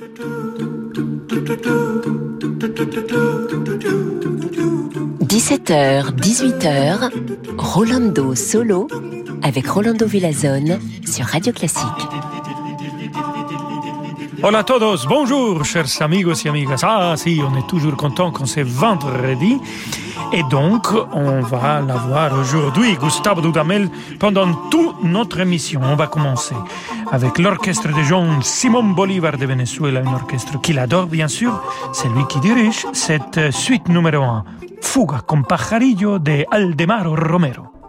17h, 18h, Rolando Solo avec Rolando Villazone sur Radio Classique. Hola a todos, bonjour chers amigos y amigas. Ah si, on est toujours content quand c'est vendredi. Et donc, on va l'avoir aujourd'hui, Gustavo Dudamel, pendant toute notre émission. On va commencer avec l'orchestre de Jean Simon Bolivar de Venezuela, un orchestre qu'il adore bien sûr. C'est lui qui dirige cette suite numéro 1, Fuga con pajarillo de Aldemaro Romero.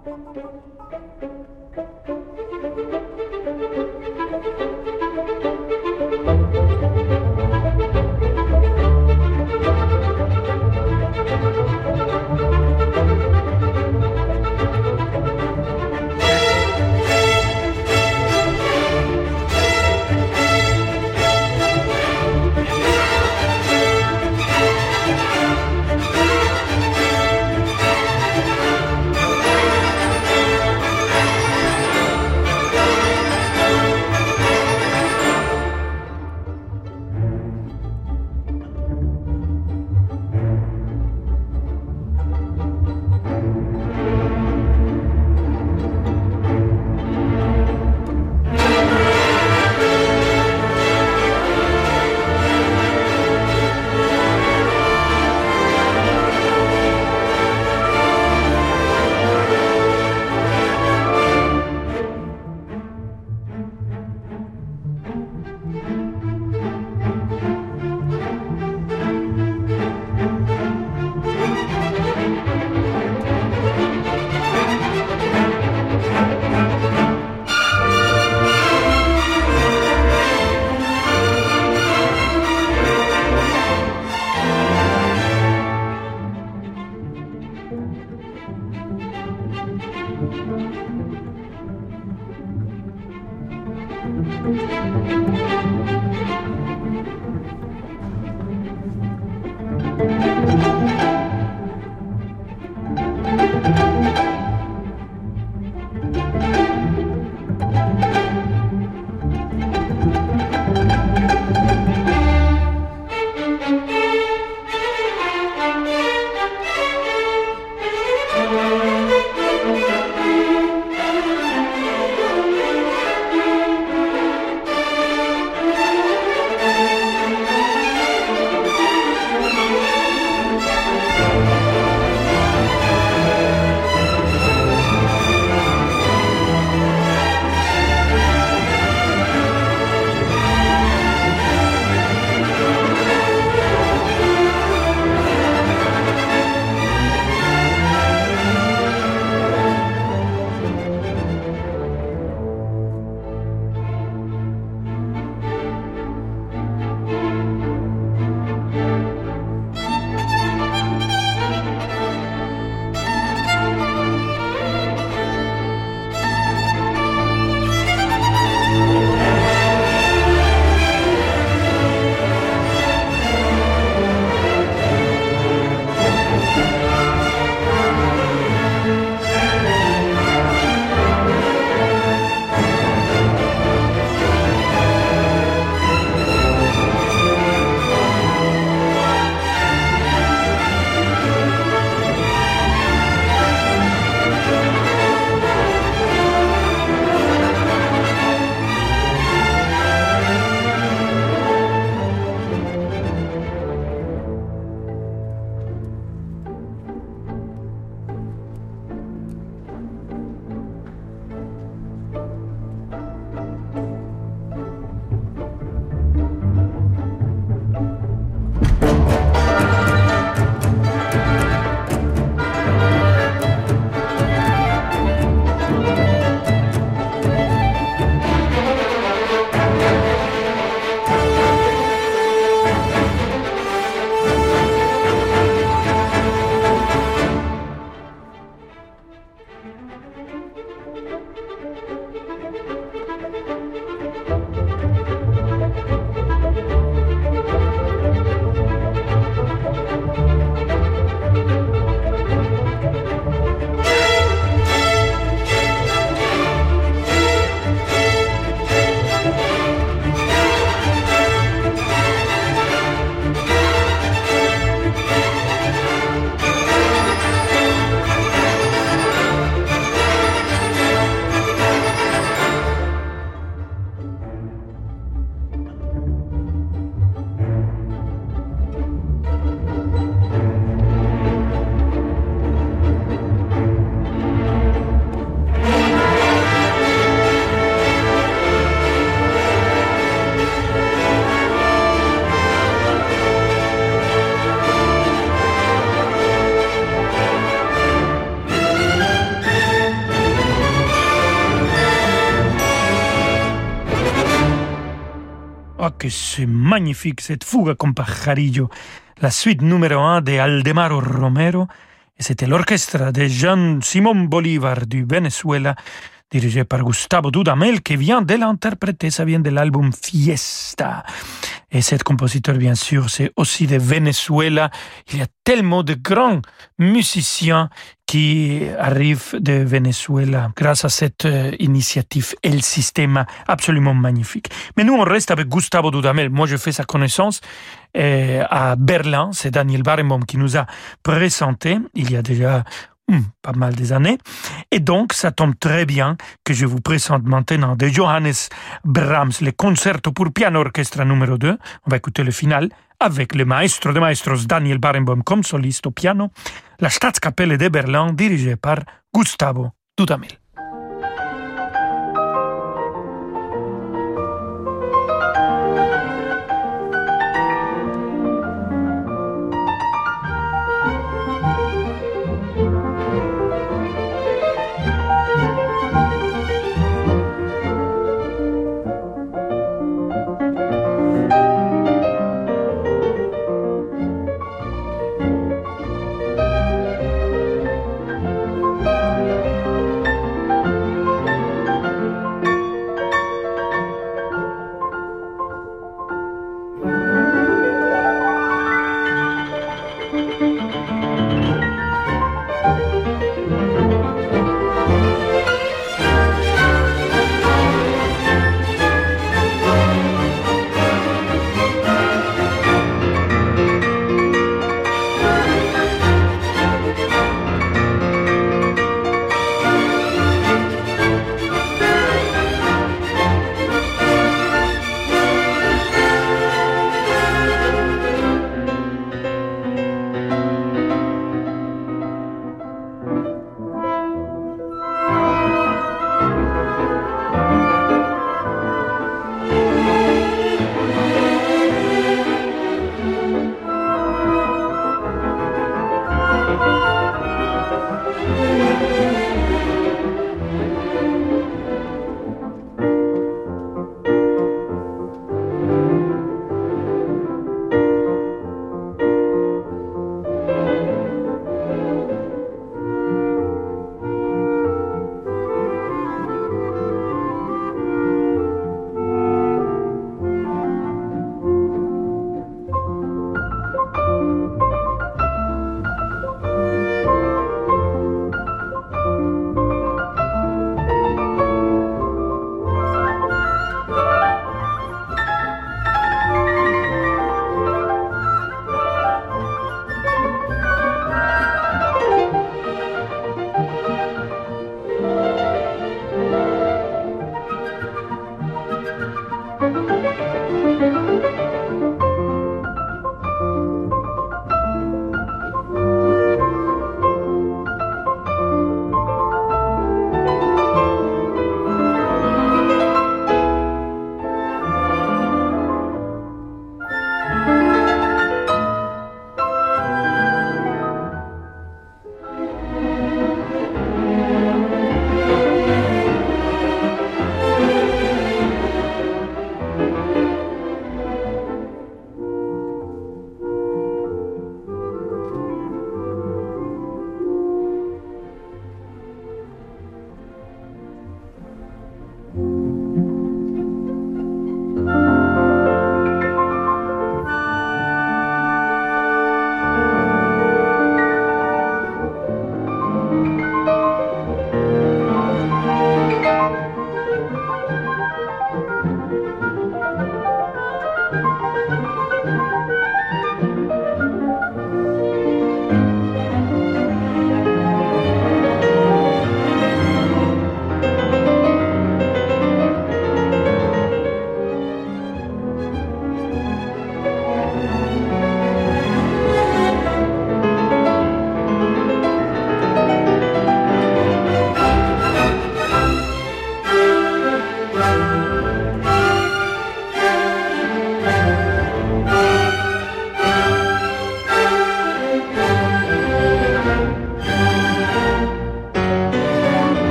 C'est magnifique, cette fuga con pajarillo, la suite numéro un de Aldemaro Romero, et c'était l'orchestre de Jean Simon Bolivar du Venezuela, dirigé par Gustavo Dudamel, qui vient de l'interpréter, ça vient de l'album Fiesta. Et cet compositeur, bien sûr, c'est aussi de Venezuela. Il y a tellement de grands musiciens qui arrivent de Venezuela grâce à cette euh, initiative El Sistema absolument magnifique. Mais nous, on reste avec Gustavo Dudamel. Moi, je fais sa connaissance euh, à Berlin. C'est Daniel Barenboim qui nous a présenté il y a déjà Hmm, pas mal des années. Et donc, ça tombe très bien que je vous présente maintenant de Johannes Brahms, le concerto pour piano orchestre numéro 2. On va écouter le final avec le maestro de maestros Daniel Barenboim comme soliste au piano, la Staatskapelle de Berlin dirigée par Gustavo Dudamel.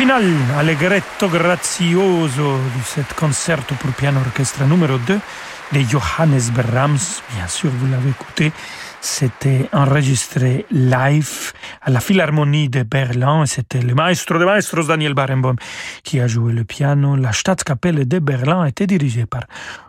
Final, allegretto grazioso de cet concerto pour piano orchestre numéro 2 de Johannes Brahms. Bien sûr, vous l'avez écouté. C'était enregistré live à la Philharmonie de Berlin. C'était le maestro de maestros Daniel Barenboim qui a joué le piano. La Staatskapelle de Berlin était dirigée par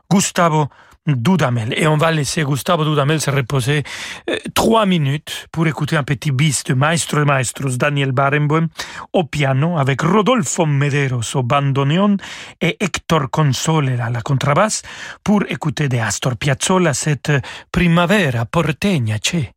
Gustavo Dudamel. Et on va laisser Gustavo Dudamel se reposer euh, trois minutes pour écouter un petit bis de Maestro de Maestros Daniel Barenboim au piano avec Rodolfo Mederos au bandoneon et Hector Console à la contrebasse pour écouter de Astor Piazzolla cette Primavera porteña, che.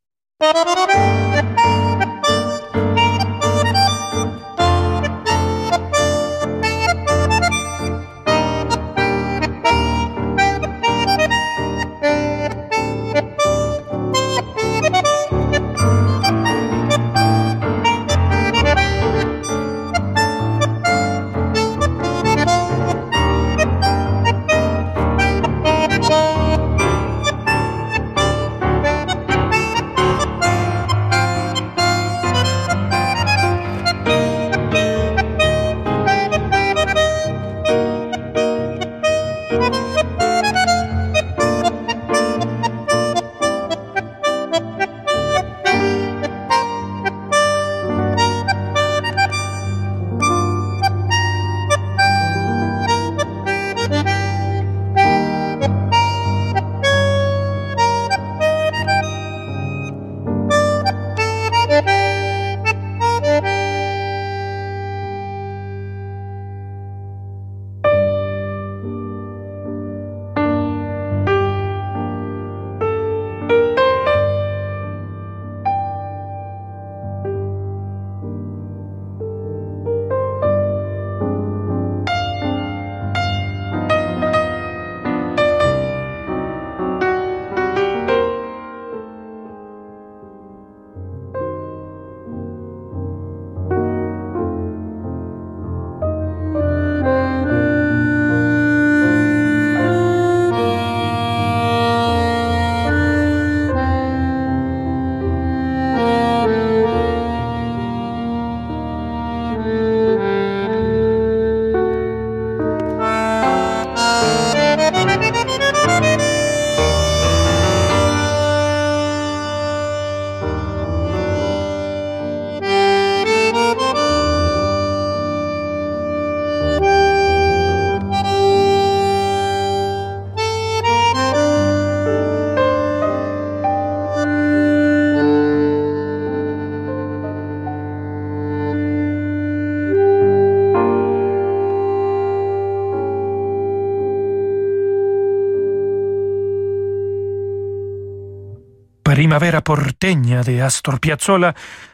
Primavera porteña de Astor Piazzolla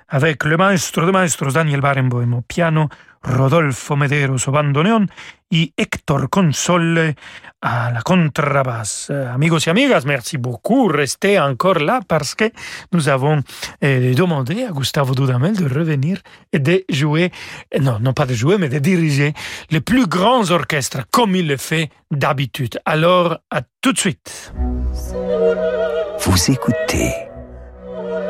avec le maestro de maestros Daniel Barenboim au piano, Rodolfo Mederos au bandoneon et Hector Console à la contrebasse. Amigos et amigas, merci beaucoup. Restez encore là parce que nous avons eh, demandé à Gustavo Dudamel de revenir et de jouer, non, non pas de jouer, mais de diriger les plus grands orchestres comme il le fait d'habitude. Alors, à tout de suite. Vous écoutez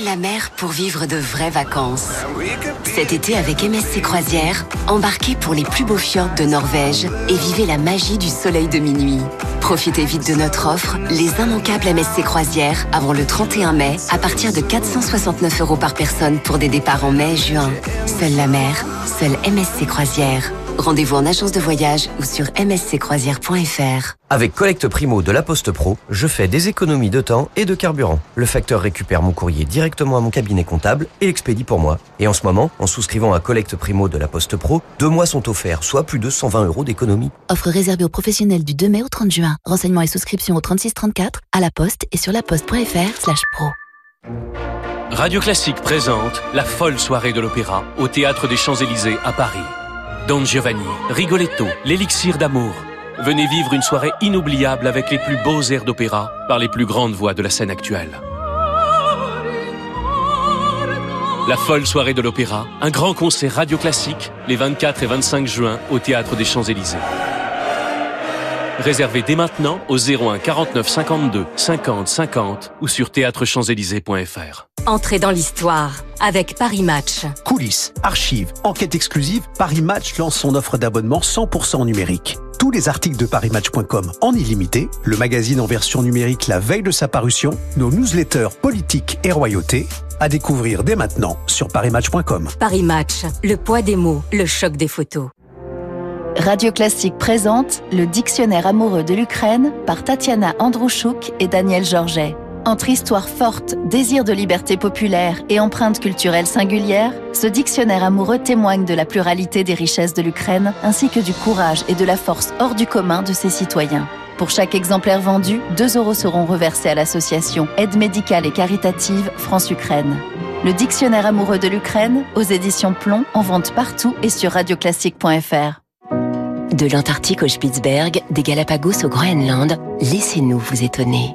Seule la mer pour vivre de vraies vacances. Cet été avec MSC Croisière, embarquez pour les plus beaux fjords de Norvège et vivez la magie du soleil de minuit. Profitez vite de notre offre, les immanquables MSC Croisière, avant le 31 mai, à partir de 469 euros par personne pour des départs en mai juin. Seule la mer, seule MSC Croisière. Rendez-vous en agence de voyage ou sur msccroisière.fr. Avec Collecte Primo de la Poste Pro, je fais des économies de temps et de carburant. Le facteur récupère mon courrier directement à mon cabinet comptable et l'expédie pour moi. Et en ce moment, en souscrivant à Collecte Primo de la Poste Pro, deux mois sont offerts, soit plus de 120 euros d'économie. Offre réservée aux professionnels du 2 mai au 30 juin. Renseignements et souscriptions au 3634, à la Poste et sur laposte.fr slash pro. Radio Classique présente la folle soirée de l'opéra au Théâtre des Champs-Élysées à Paris. Don Giovanni, Rigoletto, l'élixir d'amour. Venez vivre une soirée inoubliable avec les plus beaux airs d'opéra par les plus grandes voix de la scène actuelle. La folle soirée de l'opéra, un grand concert radio classique les 24 et 25 juin au Théâtre des Champs-Élysées. Réservez dès maintenant au 01 49 52 50 50 ou sur théâtrechamps-élysées.fr. Entrez dans l'histoire avec Paris Match. Coulisses, archives, enquêtes exclusives, Paris Match lance son offre d'abonnement 100% numérique. Tous les articles de parismatch.com en illimité, le magazine en version numérique la veille de sa parution, nos newsletters politiques et royauté, à découvrir dès maintenant sur parismatch.com. Paris Match, le poids des mots, le choc des photos. Radio Classique présente le Dictionnaire amoureux de l'Ukraine par Tatiana Androuchouk et Daniel Georget. Entre histoire forte, désir de liberté populaire et empreinte culturelle singulière, ce dictionnaire amoureux témoigne de la pluralité des richesses de l'Ukraine ainsi que du courage et de la force hors du commun de ses citoyens. Pour chaque exemplaire vendu, 2 euros seront reversés à l'association Aide médicale et caritative France-Ukraine. Le dictionnaire amoureux de l'Ukraine, aux éditions Plomb, en vente partout et sur radioclassique.fr. De l'Antarctique au Spitzberg, des Galapagos au Groenland, laissez-nous vous étonner.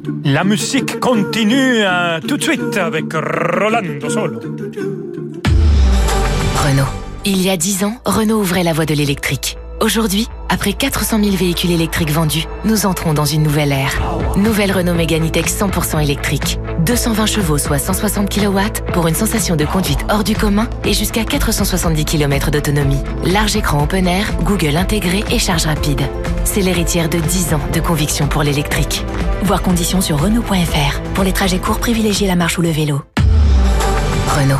La musique continue euh, tout de suite avec Rolando Solo. Renault. Il y a 10 ans, Renault ouvrait la voie de l'électrique. Aujourd'hui, après 400 000 véhicules électriques vendus, nous entrons dans une nouvelle ère. Nouvelle Renault Mégane E-Tech 100% électrique. 220 chevaux, soit 160 kW, pour une sensation de conduite hors du commun et jusqu'à 470 km d'autonomie. Large écran open air, Google intégré et charge rapide. C'est l'héritière de 10 ans de conviction pour l'électrique. Voir conditions sur Renault.fr. Pour les trajets courts, privilégiez la marche ou le vélo. Renault.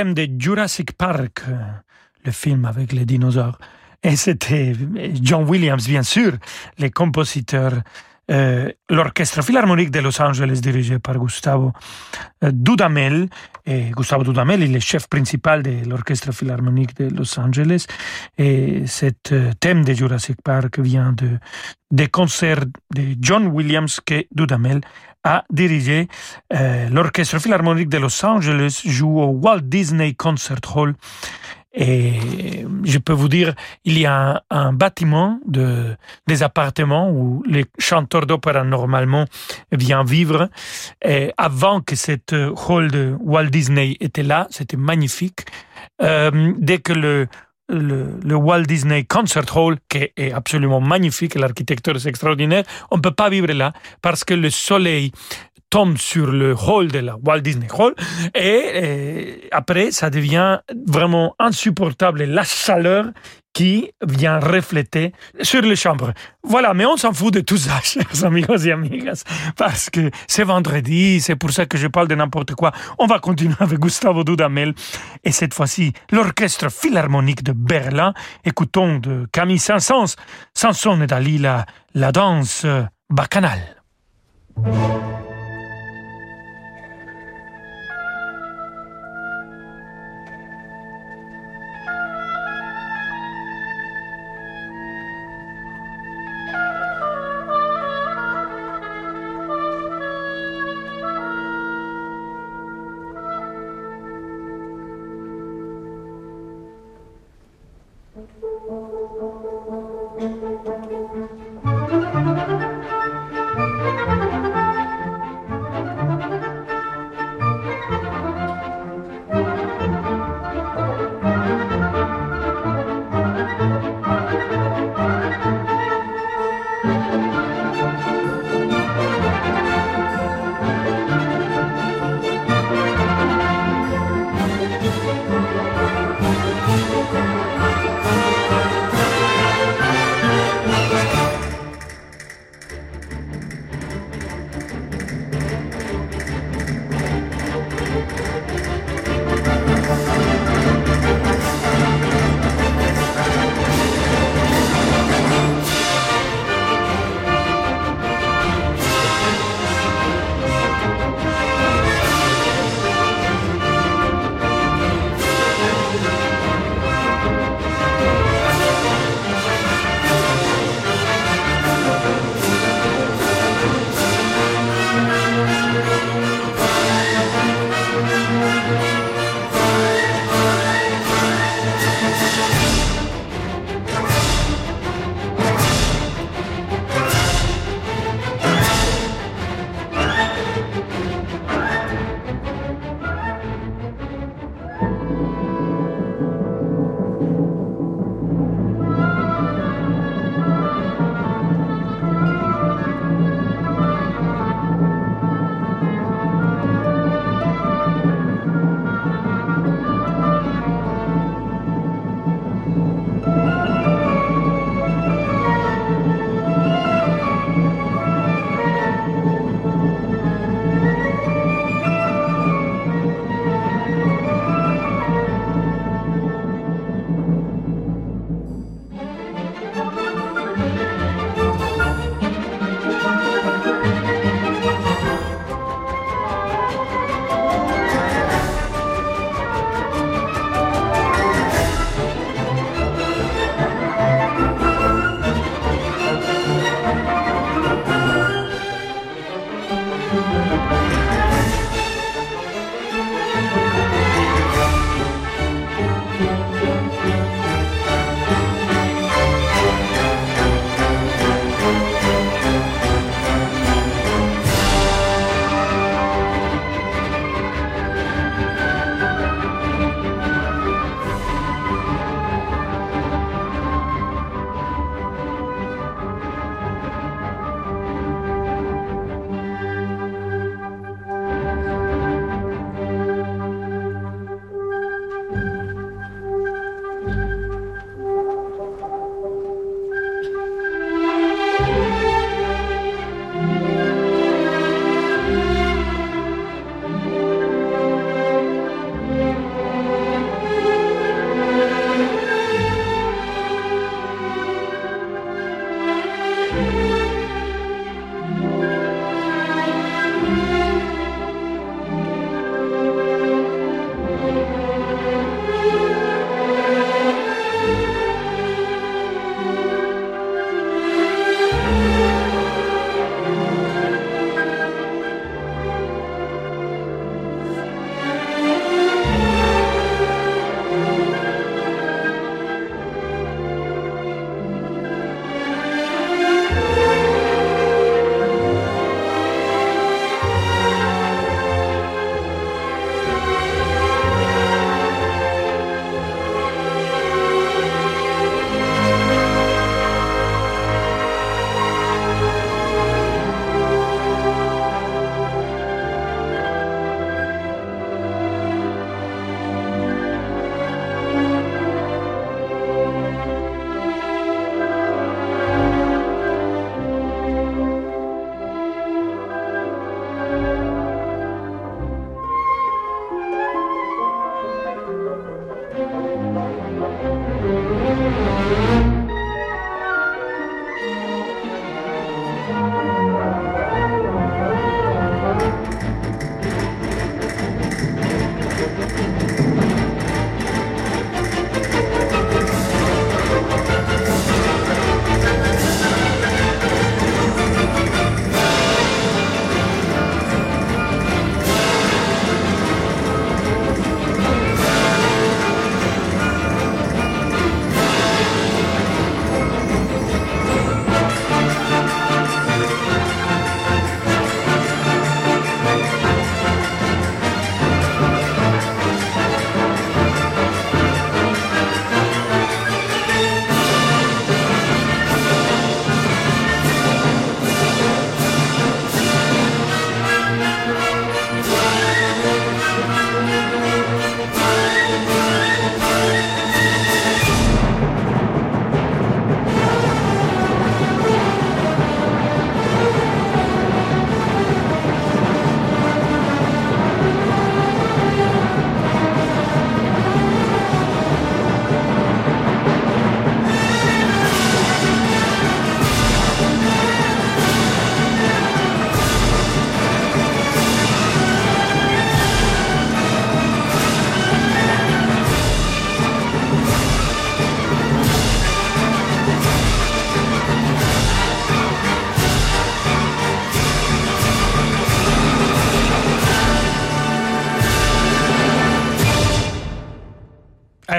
Thème de Jurassic Park, le film avec les dinosaures. Et c'était John Williams, bien sûr, le compositeur euh, l'Orchestre Philharmonique de Los Angeles dirigé par Gustavo euh, Dudamel. Et Gustavo Dudamel il est chef principal de l'Orchestre Philharmonique de Los Angeles. Et cet euh, thème de Jurassic Park vient de, des concerts de John Williams que Dudamel a dirigé. L'Orchestre Philharmonique de Los Angeles joue au Walt Disney Concert Hall et je peux vous dire, il y a un, bâtiment de, des appartements où les chanteurs d'opéra normalement viennent vivre. Et avant que cette hall de Walt Disney était là, c'était magnifique. Euh, dès que le, le, Walt Disney Concert Hall, qui est absolument magnifique, l'architecture est extraordinaire, on ne peut pas vivre là parce que le soleil tombe sur le hall de la Walt Disney Hall et, après ça devient vraiment insupportable la chaleur qui vient refléter sur les chambres. Voilà, mais on s'en fout de tout ça, chers amigos et amigas, parce que c'est vendredi, c'est pour ça que je parle de n'importe quoi. On va continuer avec Gustavo Dudamel et cette fois-ci l'Orchestre Philharmonique de Berlin. Écoutons de Camille Saint-Saëns, Samson et Dalila, la danse bacchanale.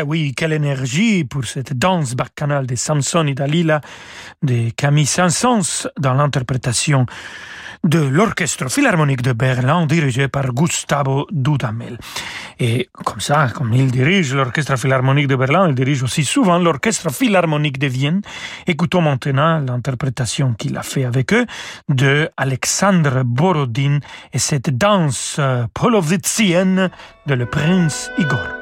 Eh oui, quelle énergie pour cette danse bacchanale de Samson et Dalila de Camille Saint-Saëns dans l'interprétation de l'Orchestre Philharmonique de Berlin dirigé par Gustavo Dudamel. Et comme ça, comme il dirige l'Orchestre Philharmonique de Berlin, il dirige aussi souvent l'Orchestre Philharmonique de Vienne. Écoutons maintenant l'interprétation qu'il a fait avec eux de Alexandre Borodin et cette danse euh, polovitzienne de le prince Igor.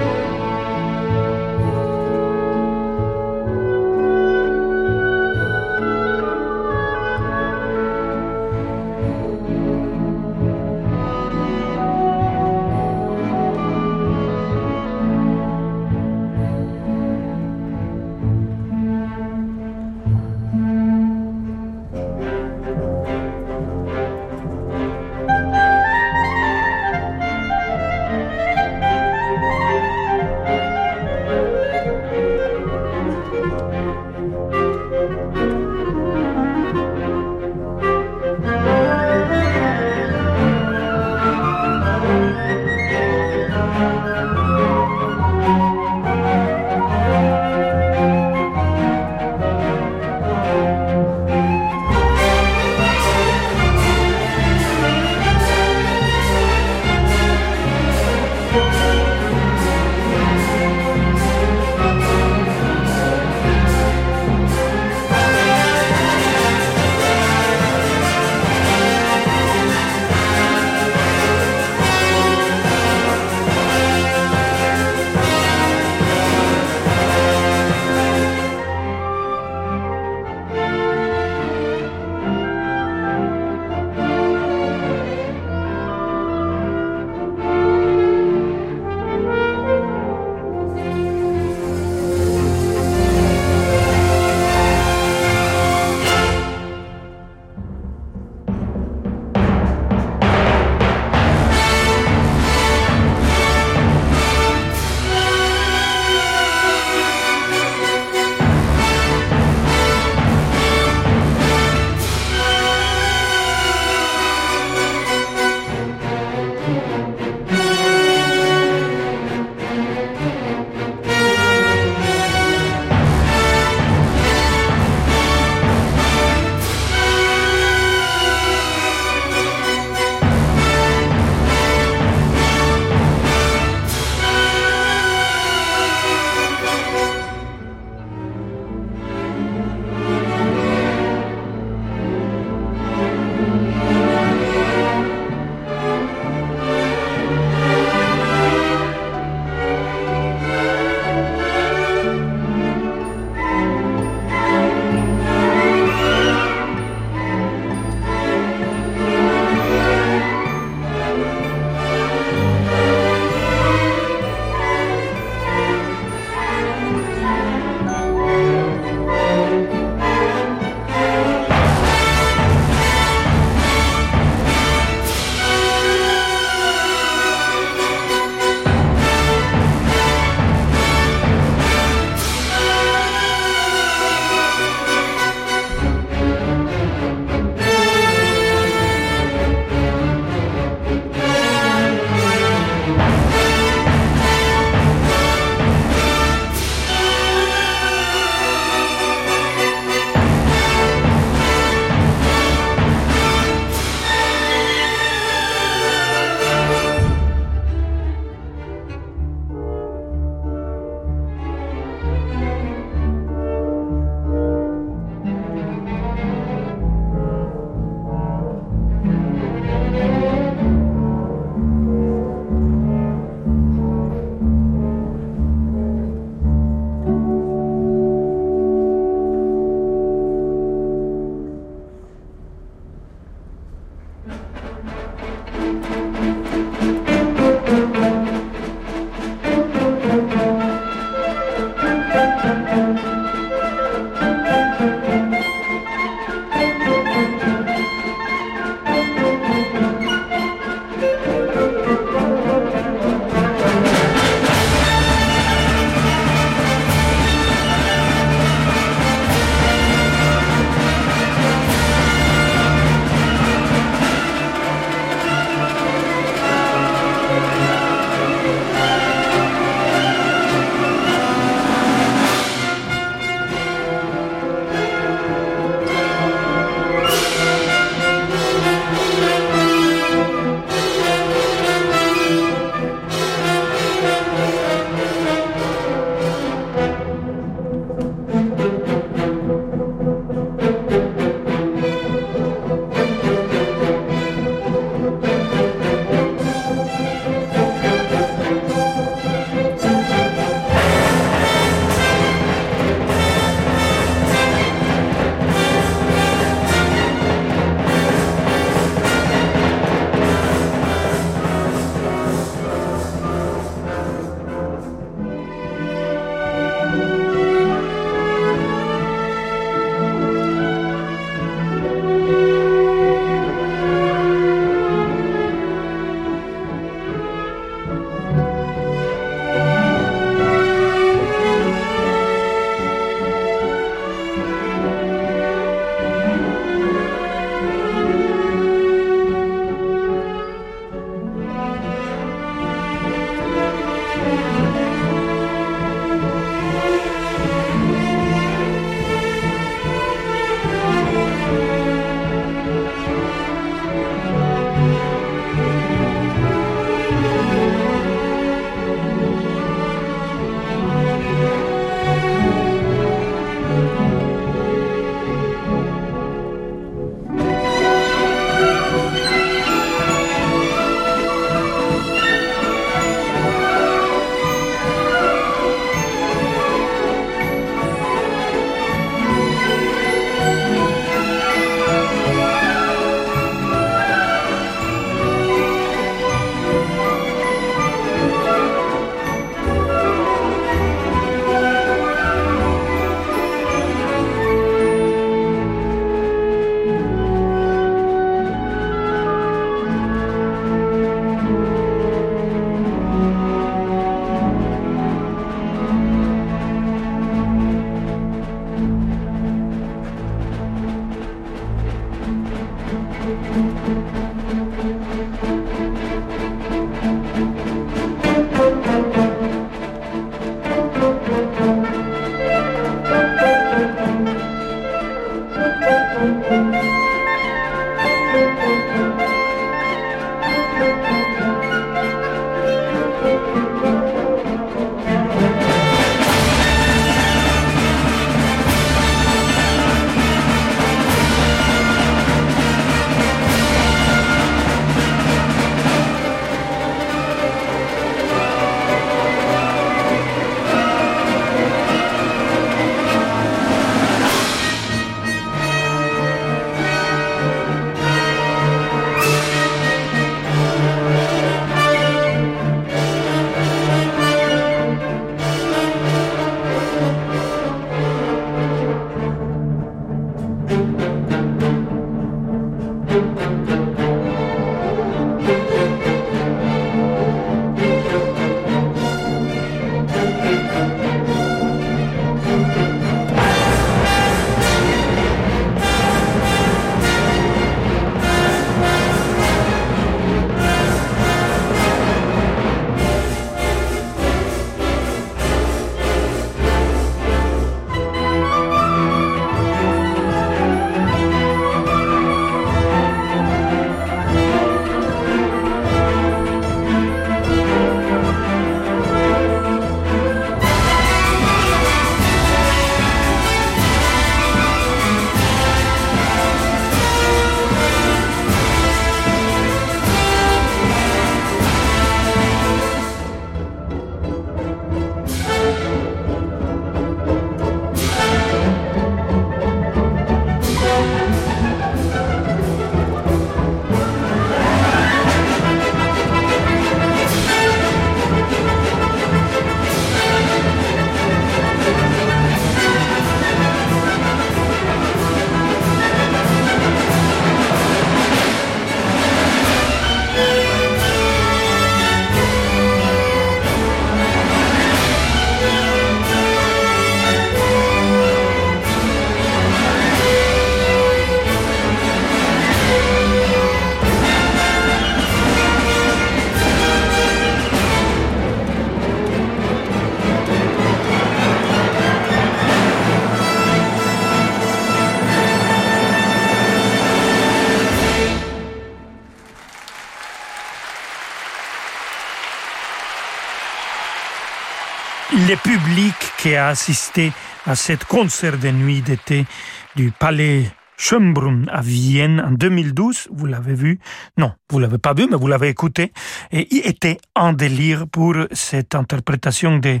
Qui a assisté à cette concert de nuit d'été du Palais Schönbrunn à Vienne en 2012, vous l'avez vu, non, vous l'avez pas vu, mais vous l'avez écouté, et il était en délire pour cette interprétation de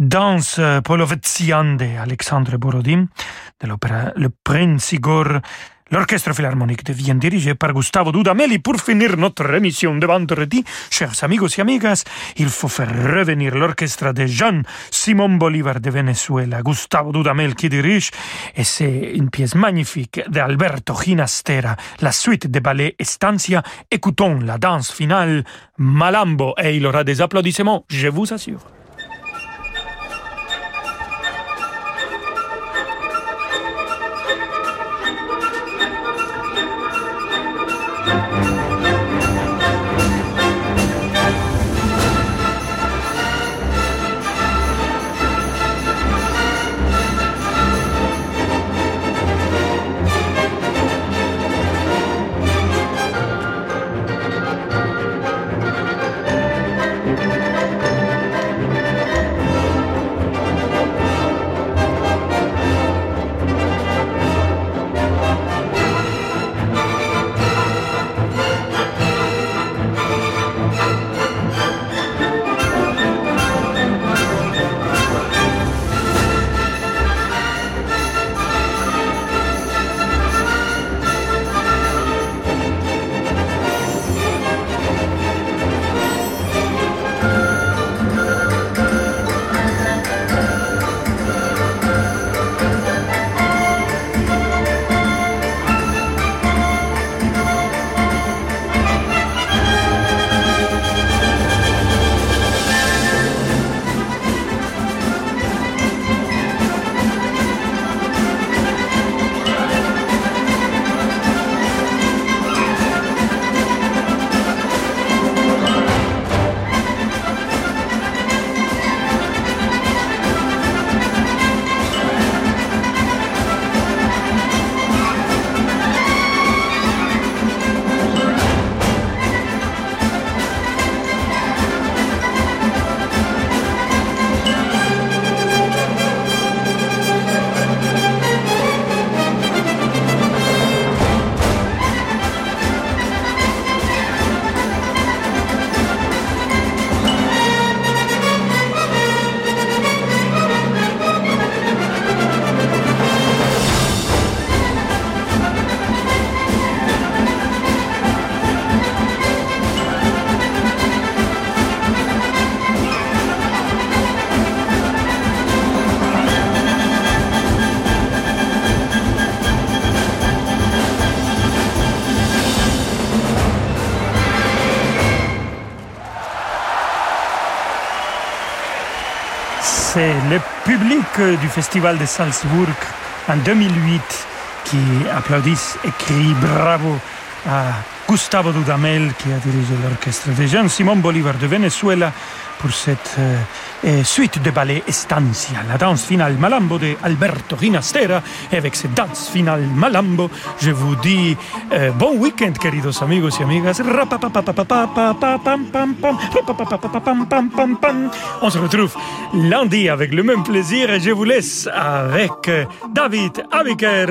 danse polovetziane d'Alexandre Borodin, de l'opéra Le Prince Igor L'Orchestre Philharmonique devient dirigé par Gustavo Dudamel pour finir notre émission de vendredi, chers amigos et amigas, il faut faire revenir l'orchestre de Jean Simon Bolivar de Venezuela, Gustavo Dudamel qui dirige, et c'est une pièce magnifique d'Alberto Ginastera, la suite de ballet Estancia. Écoutons la danse finale, Malambo, et il aura des applaudissements, je vous assure. Public du Festival de Salzbourg en 2008 qui applaudissent et crie bravo à Gustavo Dudamel qui a dirigé l'orchestre de Jean Simon Bolivar de Venezuela pour cette euh, suite de ballet Estancia, la danse finale Malambo de Alberto Ginastera. Et avec cette danse finale Malambo, je vous dis euh, bon week-end, queridos amigos y amigas. On se retrouve lundi avec le même plaisir et je vous laisse avec David Abiker.